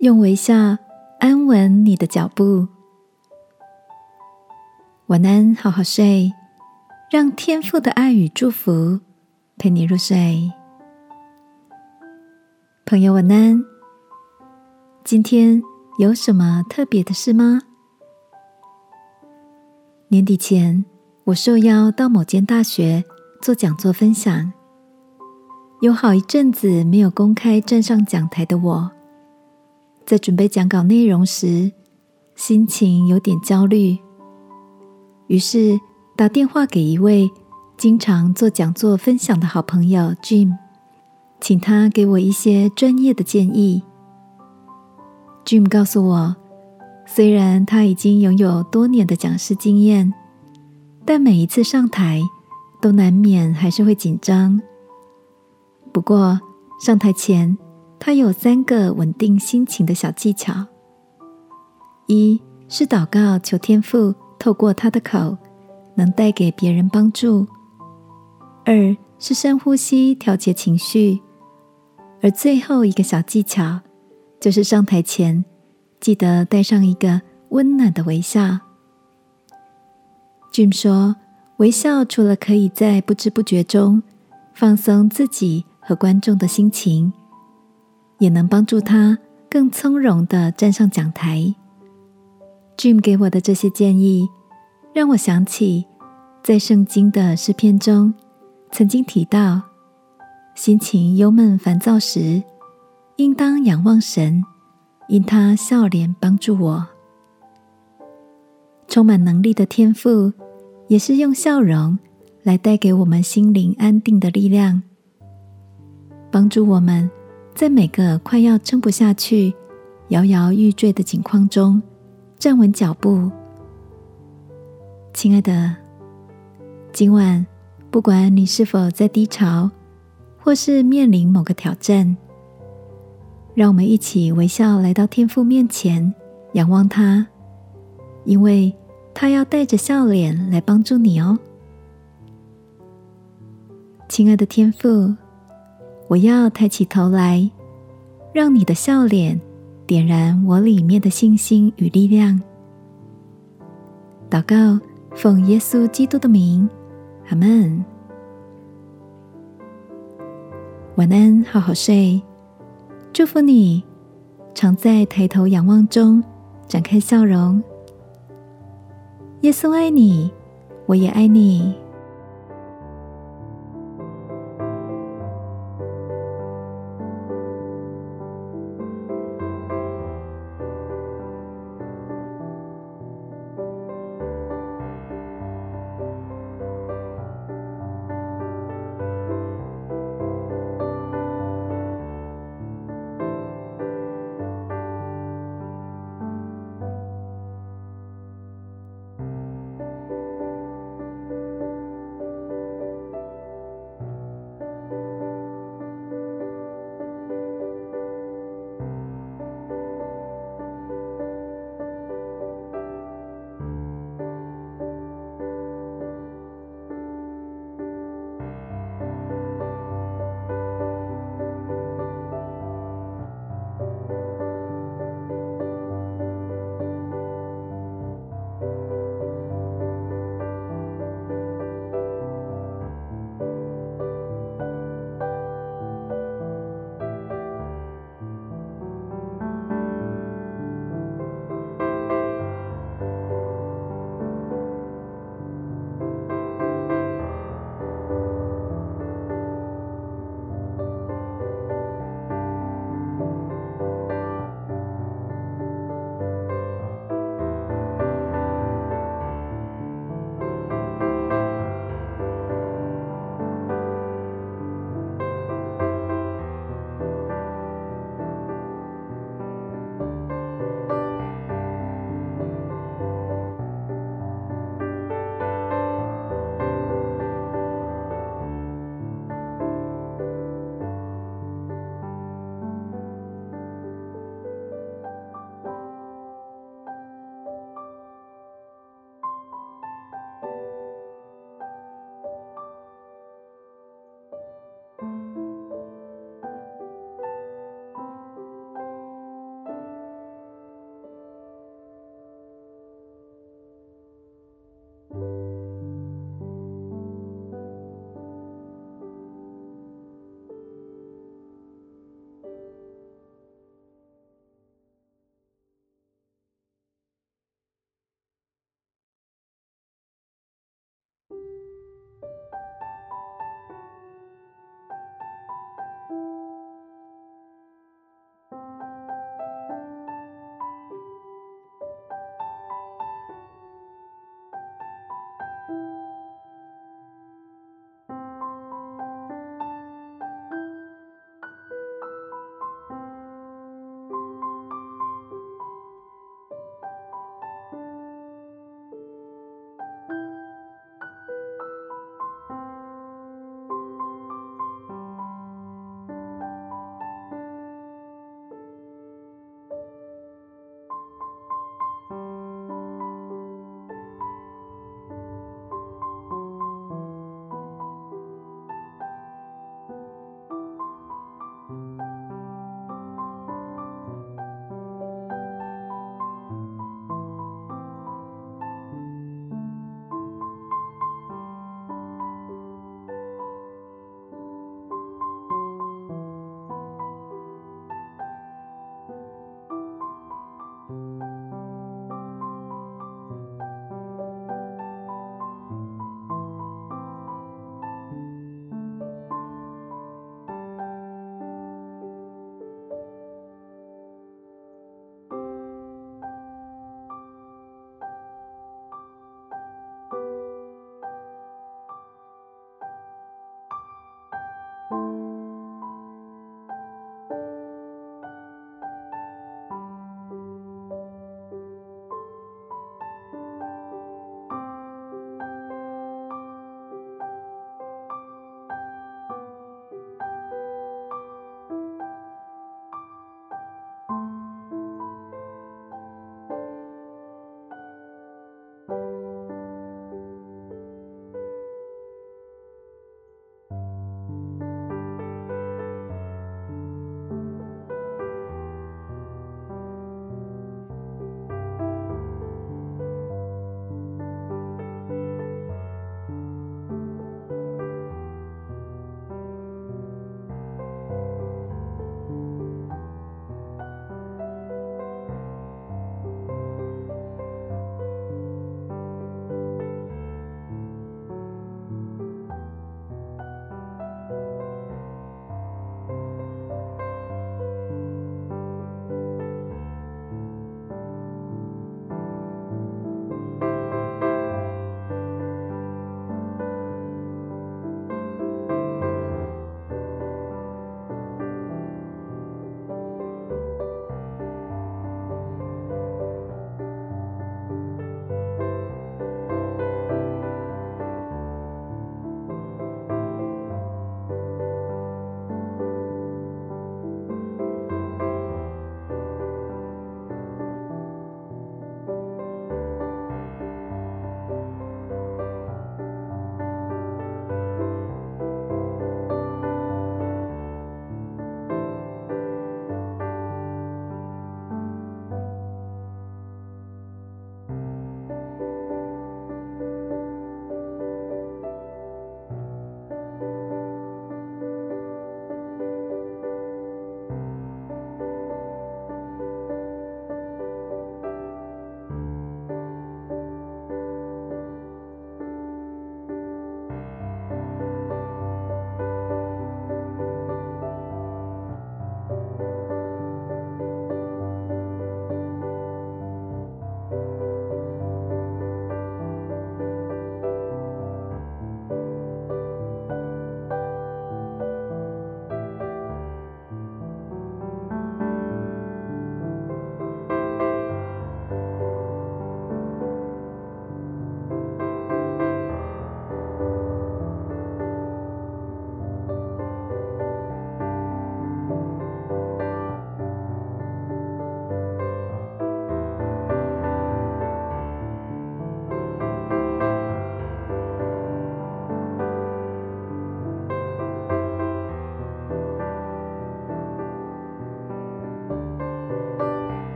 用微笑安稳你的脚步。晚安，好好睡，让天赋的爱与祝福陪你入睡。朋友，晚安。今天有什么特别的事吗？年底前，我受邀到某间大学做讲座分享。有好一阵子没有公开站上讲台的我，在准备讲稿内容时，心情有点焦虑。于是打电话给一位经常做讲座分享的好朋友 Jim，请他给我一些专业的建议。Jim 告诉我，虽然他已经拥有多年的讲师经验，但每一次上台都难免还是会紧张。不过，上台前，他有三个稳定心情的小技巧：一是祷告求天父透过他的口能带给别人帮助；二是深呼吸调节情绪；而最后一个小技巧，就是上台前记得带上一个温暖的微笑。据说，微笑除了可以在不知不觉中放松自己。和观众的心情，也能帮助他更从容的站上讲台。Jim 给我的这些建议，让我想起在圣经的诗篇中曾经提到，心情忧闷烦躁时，应当仰望神，因他笑脸帮助我。充满能力的天赋，也是用笑容来带给我们心灵安定的力量。帮助我们在每个快要撑不下去、摇摇欲坠的境况中站稳脚步。亲爱的，今晚不管你是否在低潮，或是面临某个挑战，让我们一起微笑来到天父面前，仰望他，因为他要带着笑脸来帮助你哦。亲爱的天父。我要抬起头来，让你的笑脸点燃我里面的信心与力量。祷告，奉耶稣基督的名，阿门。晚安，好好睡。祝福你，常在抬头仰望中展开笑容。耶稣爱你，我也爱你。